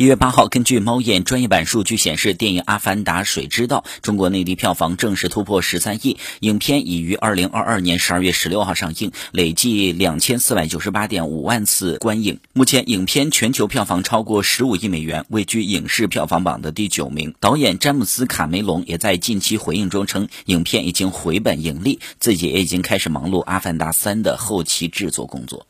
一月八号根据猫眼专业版数据显示电影阿凡达水之道中国内地票房正式突破十三亿影片已于二零二二年十二月十六号上映累计两千四百九十八点五万次观影。目前影片全球票房超过十五亿美元位居影视票房榜的第九名。导演詹姆斯卡梅隆也在近期回应中称影片已经回本盈利自己也已经开始忙碌阿凡达三的后期制作工作。